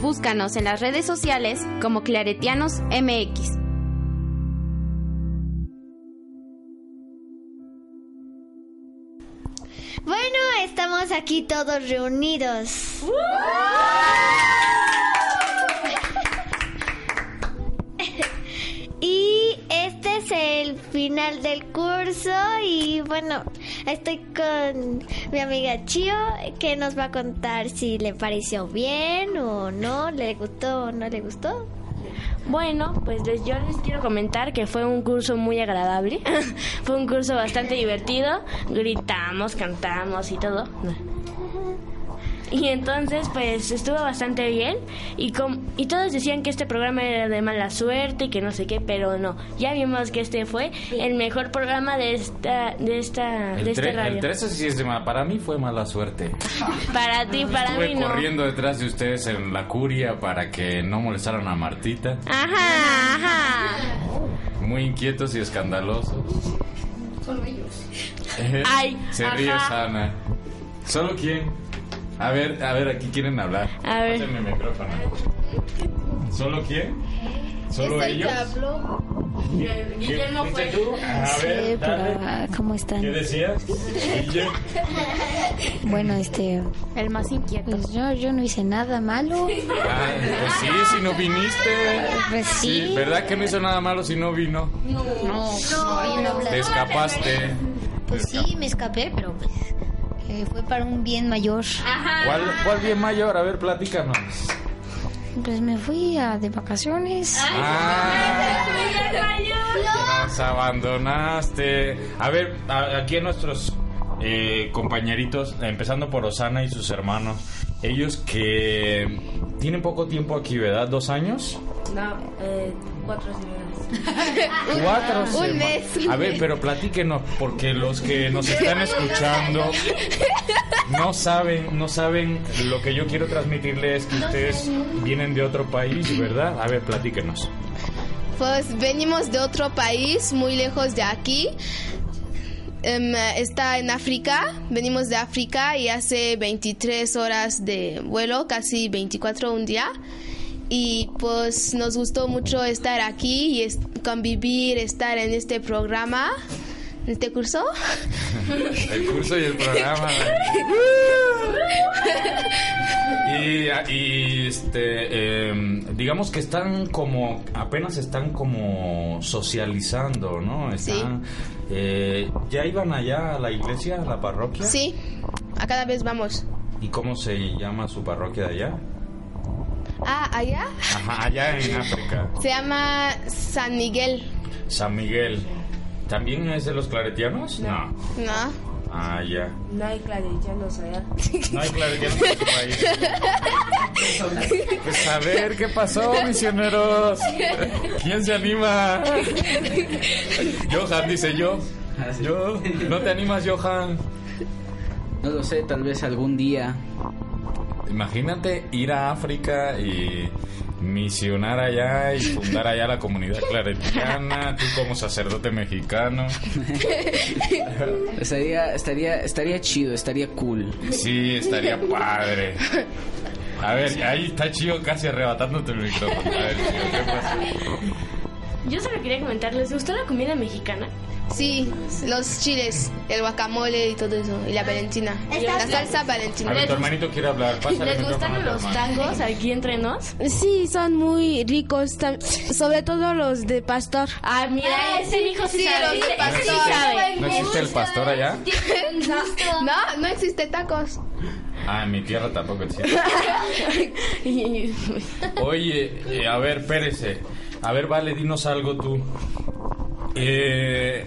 Búscanos en las redes sociales como Claretianos MX. Bueno, estamos aquí todos reunidos. Final del curso y bueno, estoy con mi amiga Chio que nos va a contar si le pareció bien o no, le gustó o no le gustó. Bueno, pues les- yo les quiero comentar que fue un curso muy agradable. fue un curso bastante divertido. Gritamos, cantamos y todo. Y entonces, pues estuvo bastante bien. Y, com- y todos decían que este programa era de mala suerte y que no sé qué, pero no. Ya vimos que este fue el mejor programa de esta, de esta, El, de este tre- el radio. 13 sí es de mala. Para mí fue mala suerte. Para ti, para Estuve mí no. corriendo detrás de ustedes en la curia para que no molestaran a Martita. Ajá, ajá. Muy inquietos y escandalosos. Solo ellos. Ay, Se ríe ajá. Sana. ¿Solo quién? A ver, a ver, aquí quieren hablar. A ver. Pásenme el micrófono. ¿Solo quién? ¿Solo ellos? habló. ¿Qué- Guillermo fuiste fue. tú? A Sí, ver, pero dale. ah, ¿cómo están? ¿Qué decías? Guille? Bueno, este... El más inquieto. Pues yo, yo no hice nada malo. Ah, pues sí, si no viniste. Pues sí. ¿Verdad que no hizo nada malo si no vino? No, no, no, Te escapaste. Pues sí, me escapé, pero pues eh, fue para un bien mayor. ¿Cuál, ¿Cuál bien mayor? A ver, platícanos. Pues me fui a, de vacaciones. Ah, nos abandonaste. A ver, a- aquí a nuestros eh, compañeritos, empezando por Osana y sus hermanos, ellos que tienen poco tiempo aquí, ¿verdad? ¿Dos años? No, eh, cuatro semanas. Cuatro Un sema- mes, un A ver, pero platíquenos, porque los que nos están escuchando no saben, no saben lo que yo quiero transmitirles que ustedes vienen de otro país, ¿verdad? A ver, platíquenos. Pues venimos de otro país, muy lejos de aquí. Em, está en África, venimos de África y hace 23 horas de vuelo, casi 24 un día. Y pues nos gustó mucho estar aquí y es- convivir, estar en este programa, en este curso. El curso y el programa. Y, y, este, em, digamos que están como, apenas están como socializando, ¿no? Están, eh, ¿Ya iban allá a la iglesia, a la parroquia? Sí, a cada vez vamos. ¿Y cómo se llama su parroquia de allá? Ah, allá Ajá, allá en África. se llama San Miguel. San Miguel. ¿También es de los claretianos? No. ¿No? Ah, ya. No hay claretianos allá. No hay claretianos en tu país. Pues a ver, ¿qué pasó, misioneros? ¿Quién se anima? Johan, dice yo. Yo. ¿No te animas, Johan? No lo sé, tal vez algún día. Imagínate ir a África y misionar allá y fundar allá la comunidad claretiana, tú como sacerdote mexicano. Estaría, estaría, estaría chido, estaría cool. Sí, estaría padre. A ver, ahí está Chío casi arrebatándote el micrófono. A ver, Chío, ¿qué pasa? Yo solo quería comentarles, ¿les gustó la comida mexicana? Sí, los chiles, el guacamole y todo eso, y la valentina. La salsa valentina. A ver, tu hermanito quiere hablar. Pásale ¿Les gustaron tu los tacos aquí entre nos? Sí, son muy ricos, sobre todo los de pastor. Ah, mira, ese hijo sí, Sí, sabe. los de Ese pastor. sí sabe. ¿No existe el pastor allá? No, no existe tacos. Ah, en mi tierra tampoco existe. Oye, eh, a ver, Pérez. A ver, vale, dinos algo tú. Eh,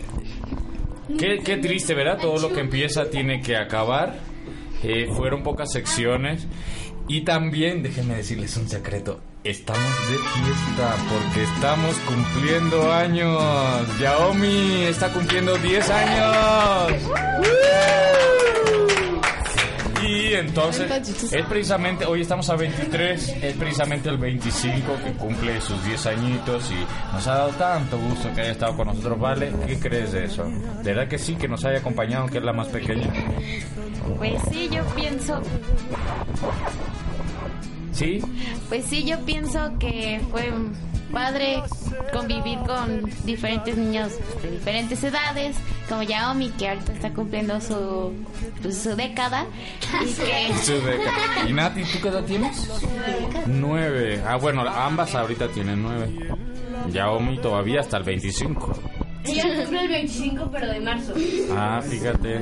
qué, triste, ¿verdad? Todo lo que empieza tiene que acabar. Eh, fueron pocas secciones. Y también, déjenme decirles un secreto. Estamos de fiesta porque estamos cumpliendo años. Yaomi está cumpliendo 10 años. Y entonces, es precisamente, hoy estamos a 23, es precisamente el 25 que cumple sus 10 añitos y nos ha dado tanto gusto que haya estado con nosotros, ¿vale? ¿Qué crees de eso? ¿De verdad que sí, que nos haya acompañado, aunque es la más pequeña? Pues sí, yo pienso, ¿Sí? pues sí, yo pienso que fue padre convivir con diferentes niños de diferentes edades, como Yaomi, que ahorita está cumpliendo su, pues, su década, y que Su década. ¿Y Nati, tú qué edad tienes? Nueve. Ah, bueno, ambas ahorita tienen nueve. Yaomi todavía hasta el 25. Ella cumple el 25, pero de marzo. Ah, fíjate.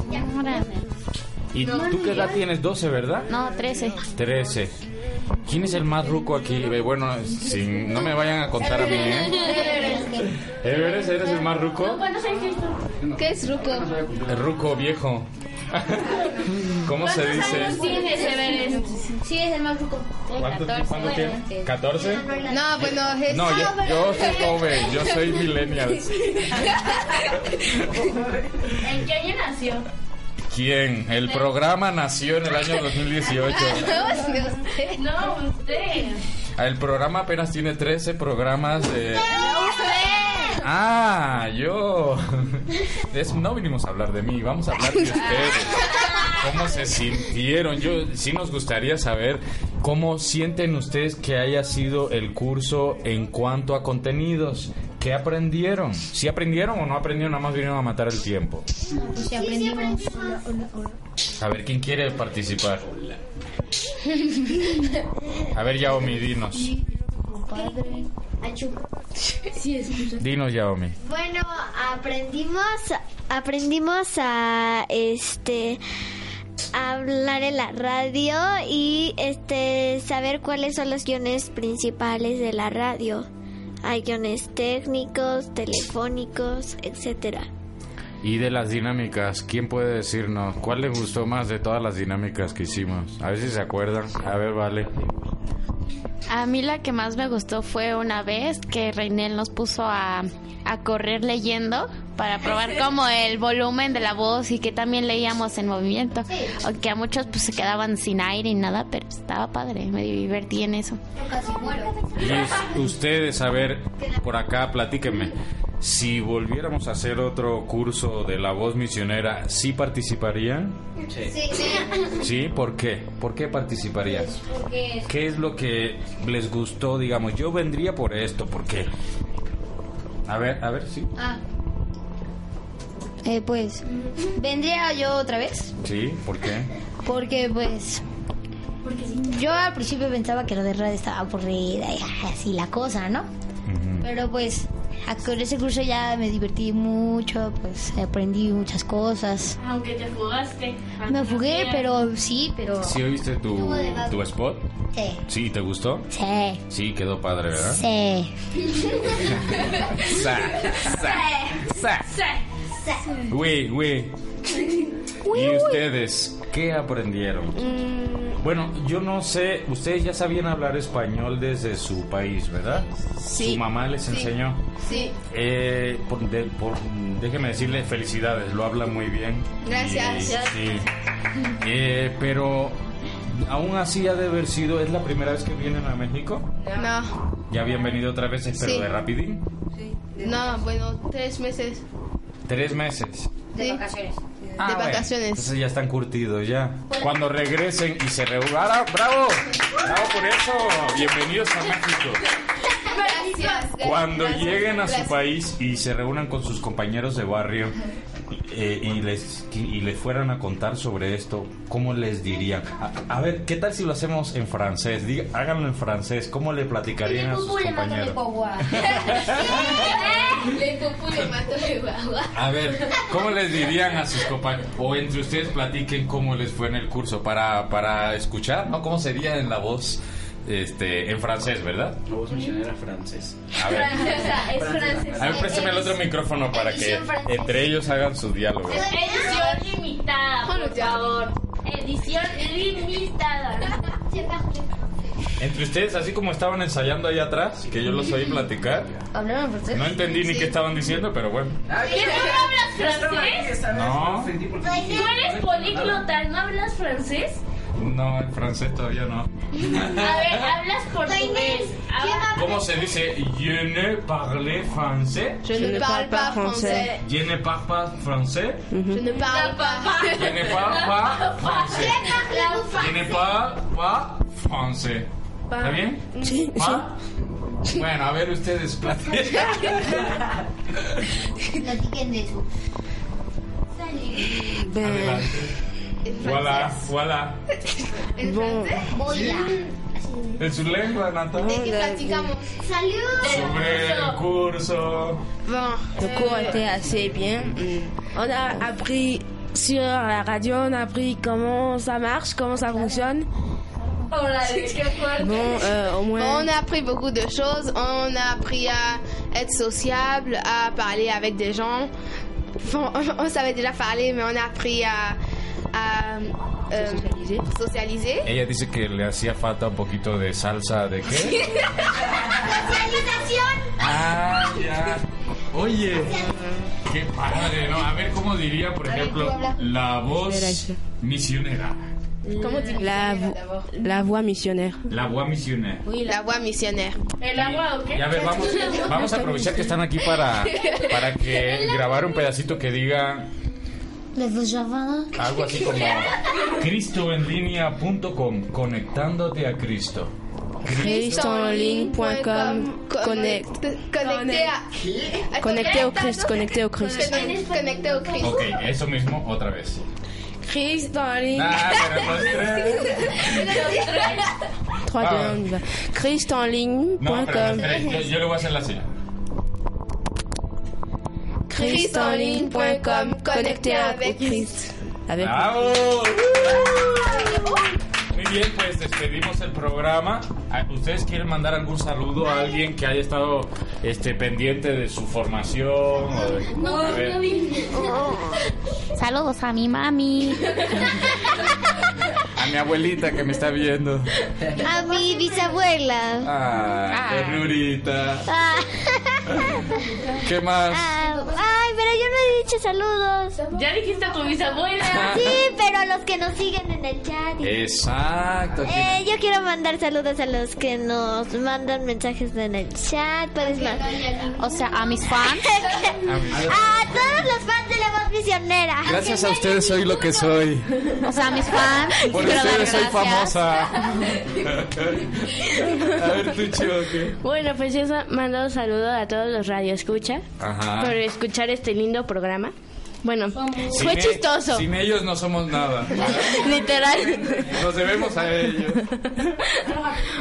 ¿Y tú qué edad tienes? 12, ¿verdad? No, 13. 13. ¿Quién es el más ruco aquí? Bueno, sin, no me vayan a contar a mí, ¿eh? ¿Eres, eres el más ruco? ¿Cuántos años tienes tú? ¿Qué es ruco? El ruco viejo. ¿Cómo se dice? tienes, Everest? Sí, es el más ruco. ¿Cuánto, ¿cuánto tiene? ¿14? No, bueno, es... No, yo, yo soy joven, yo soy millennial. ¿En qué año nació? ¿Quién? El programa nació en el año 2018. No, usted. El programa apenas tiene 13 programas de... Ah, yo. Es- no vinimos a hablar de mí, vamos a hablar de ustedes. ¿Cómo se sintieron? Yo sí nos gustaría saber cómo sienten ustedes que haya sido el curso en cuanto a contenidos. ¿Qué aprendieron? ¿Sí aprendieron o no aprendieron? Nada más vinieron a matar el tiempo. Sí, aprendimos. A ver, ¿quién quiere participar? A ver, Yaomi, dinos. Dinos, Yaomi. Bueno, aprendimos, aprendimos a este a hablar en la radio y este saber cuáles son los guiones principales de la radio. Hay guiones técnicos, telefónicos, etcétera. Y de las dinámicas, ¿quién puede decirnos cuál le gustó más de todas las dinámicas que hicimos? A ver si se acuerdan. A ver, vale. A mí la que más me gustó fue una vez que Reinel nos puso a, a correr leyendo para probar como el volumen de la voz y que también leíamos en movimiento. Aunque a muchos pues se quedaban sin aire y nada, pero estaba padre, me divertí en eso. Y es- ustedes, a ver, por acá, platíquenme. Si volviéramos a hacer otro curso de la voz misionera, ¿sí participarían? Sí, sí. ¿Sí? ¿Por qué? ¿Por qué participarías? Porque ¿Qué es lo que les gustó? Digamos, yo vendría por esto, ¿por qué? A ver, a ver, sí. Ah. Eh, pues vendría yo otra vez Sí, ¿por qué? porque pues yo al principio pensaba que lo de radio estaba aburrida y así la cosa, ¿no? Pero pues con ese curso ya me divertí mucho, pues aprendí muchas cosas. Aunque te fugaste. Me fugué, pero sí, pero ¿Sí oíste tu, tu spot? Sí. ¿Sí? ¿Te gustó? Sí. Sí, quedó padre, ¿verdad? Sí. Sa, sa, sa. Güey, güey. ¿Y ustedes qué aprendieron? Bueno, yo no sé, ustedes ya sabían hablar español desde su país, ¿verdad? Sí. Su mamá les Sí. enseñó. Sí. Eh, por, de- por- déjeme decirle felicidades, lo habla muy bien. Gracias. Y- sí. Eh, pero aún así ha de haber sido, ¿es la primera vez que vienen a México? No, Ya habían venido otras veces, pero Sí. de rapidín. no, bueno, tres meses Tres meses. de vacaciones. Ah, de bueno, vacaciones. Entonces ya están curtidos ya. Cuando regresen y se reúnan. ¡Ah, ¡Bravo! ¡Bravo por eso! Bienvenidos a México. Gracias. Cuando gracias, lleguen a su país y se reúnan con sus compañeros de barrio eh, y, les, y les fueran a contar sobre esto, ¿cómo les dirían? A, a ver, ¿qué tal si lo hacemos en francés? Diga- háganlo en francés. ¿Cómo le platicarían a sus compañeros? Le copu le mato de guagua. A ver, ¿cómo les dirían a sus compañeros? O entre ustedes platiquen cómo les fue en el curso para, para escuchar, ¿no? ¿Cómo sería en la voz este, en francés, verdad? La voz misionera francés. A ver, Francesa, es francesa. a ver, préstame el otro micrófono para que entre ellos hagan su diálogo. Edición limitada, por favor. Edición limitada. Entre ustedes, así como estaban ensayando ahí atrás, que yo los oí platicar, ¿Hablaron francés? no entendí ni qué estaban diciendo, pero bueno. ¿Qué no hablas francés? No, ¿Tú eres políglota? ¿No hablas francés? No, en francés todavía no. A ver, hablas portugués. ¿Cómo se dice? Je ne parle français. Je ne parle pas français. Je ne parle pas français. Je ne parle pas. Je ne parle pas français. Je ne parle pas français. ¿Está bien? Sí, ¿Pa? Bueno, a ver ustedes platiquen. Platiquen de eso. Adelante. Voilà, voilà. A. En su lengua natal. ¿De qué platicamos? ¡Salud! Sobre el curso. Bon, le cours était assez bien. On a appris sur la radio, on a appris comment ça marche, comment ça fonctionne. Bon, euh, au moins. On a appris beaucoup de choses. On a appris à être sociable, à parler avec des gens. Bon, on, savait déjà parler, mais on a appris à, euh, socialiser. Ella dice que le hacía falta un poquito de salsa de qué? Socialización. Ah, ya. Oye, qué padre, ¿no? A ver cómo diría, por ejemplo, la voz misionera. Tu la, la voix missionnaire. La voix misionera. Oui, la voix missionnaire. ¿El agua o qué? Ya ver, vamos, vamos a aprovechar que están aquí para, para que grabar un pedacito que diga algo así como cristoenlinea.com, conectándote a Cristo. Christenligne.com connect. Connecté à... Connecté au Christ, connecté au Christ. Connecté au Christ. Ok, eso mismo otra vez. Christ en ligne. Ah, pero los tres. 3, 2, 1, on y va. Yo, yo le voy a hacer la señal. Christenligne.com connecté avec Christ. Avec ¡Bravo! Muy bien, pues despedimos el programa. Ah, ¿Ustedes quieren mandar algún saludo a alguien que haya estado este, pendiente de su formación? o de- a ver. Saludos a mi mami. A mi abuelita que me está viendo. A mi bisabuela. Ah, ternurita. Ah. ¿Qué más? Ah, dicho saludos. Ya dijiste a tu bisabuela. Sí, pero a los que nos siguen en el chat. Exacto. Eh, yo quiero mandar saludos a los que nos mandan mensajes en el chat. Puedes más. O sea, a mis fans. A todos los fans de la voz misionera. Gracias a ustedes soy lo que soy. O sea, a mis fans. Por ustedes soy famosa. A ver, tú, Choque. Bueno, pues yo mando un saludo a todos los radioescuchas Ajá. por escuchar este lindo programa. programa. Bueno, Sin fue e- chistoso. Sin ellos no somos nada. Literal. Nos debemos a ellos.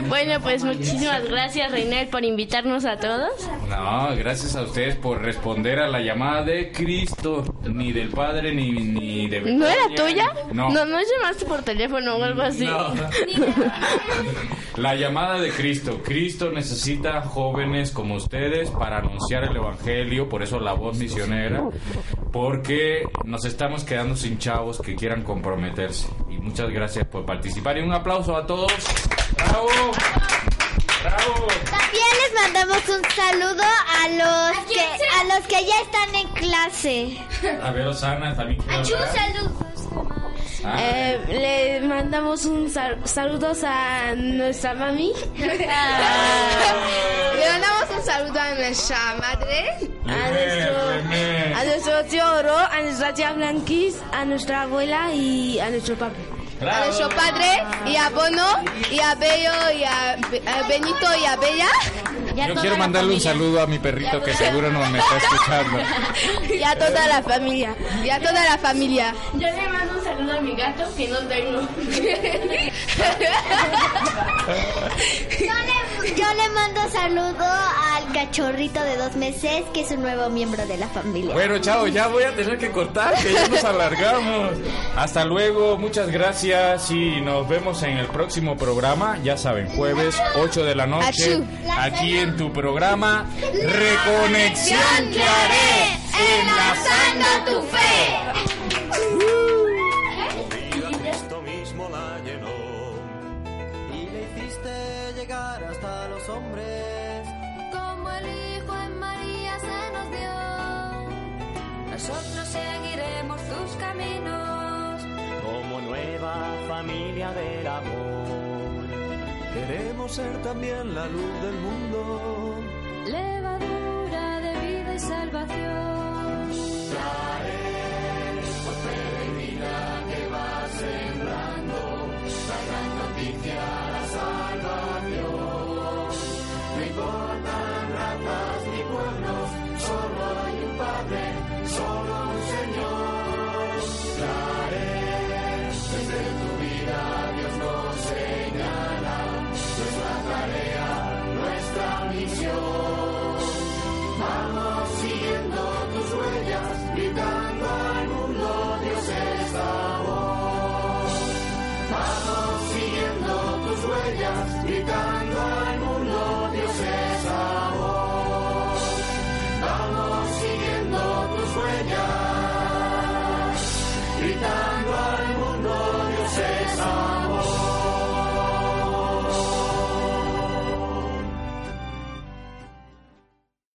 Bueno, pues muchísimas gracias, Reinel, por invitarnos a todos. No, gracias a ustedes por responder a la llamada de Cristo. Ni del Padre, ni, ni de ¿No era tuya? No. no, no llamaste por teléfono o algo así. No. La llamada de Cristo. Cristo necesita jóvenes como ustedes para anunciar el Evangelio, por eso la voz misionera, porque nos estamos quedando sin chavos que quieran comprometerse. Y muchas gracias por participar y un aplauso a todos. ¡Bravo! ¡Bravo! También les mandamos un saludo a los que a los que ya están en clase. A ver, Osana, también quiero hablar. saludos. Ah, Eh, le mandamos un sal- saludos a nuestra mami. Le mandamos un saludo a nuestra madre. A nuestro, a nuestro tío Oro, a nuestra tía Blanquis, a nuestra abuela y a nuestro papá. A nuestro padre y a Bono y a Bello y a, Be- a Benito y a Bella. Yo quiero mandarle un saludo a mi perrito que seguro no me está escuchando. Y a toda la familia. Y a toda la familia. Yo le mando un saludo a mi gato que no tengo. Yo le, yo le mando saludo al cachorrito de dos meses que es un nuevo miembro de la familia. Bueno, chao, ya voy a tener que cortar, que ya nos alargamos. Hasta luego, muchas gracias y nos vemos en el próximo programa. Ya saben, jueves 8 de la noche, aquí en tu programa Reconexión Claret, enlazando tu fe. Ser también la luz del mundo. Levadura de vida y salvación. Por peregrina que va sembrando la gran noticia, la salvación.